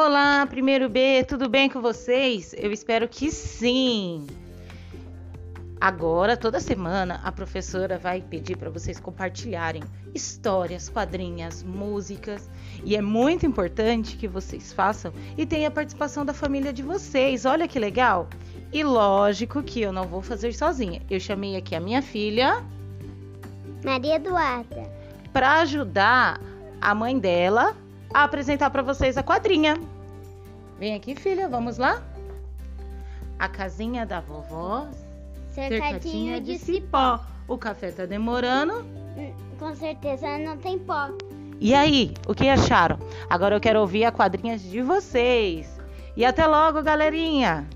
Olá, primeiro B, tudo bem com vocês? Eu espero que sim. Agora, toda semana, a professora vai pedir para vocês compartilharem histórias, quadrinhas, músicas. E é muito importante que vocês façam e tenha a participação da família de vocês. Olha que legal! E lógico que eu não vou fazer sozinha. Eu chamei aqui a minha filha, Maria Eduarda, para ajudar a mãe dela a apresentar para vocês a quadrinha. Vem aqui, filha, vamos lá? A casinha da vovó, cercadinha de cipó. O café tá demorando. Com certeza não tem pó. E aí, o que acharam? Agora eu quero ouvir a quadrinha de vocês. E até logo, galerinha!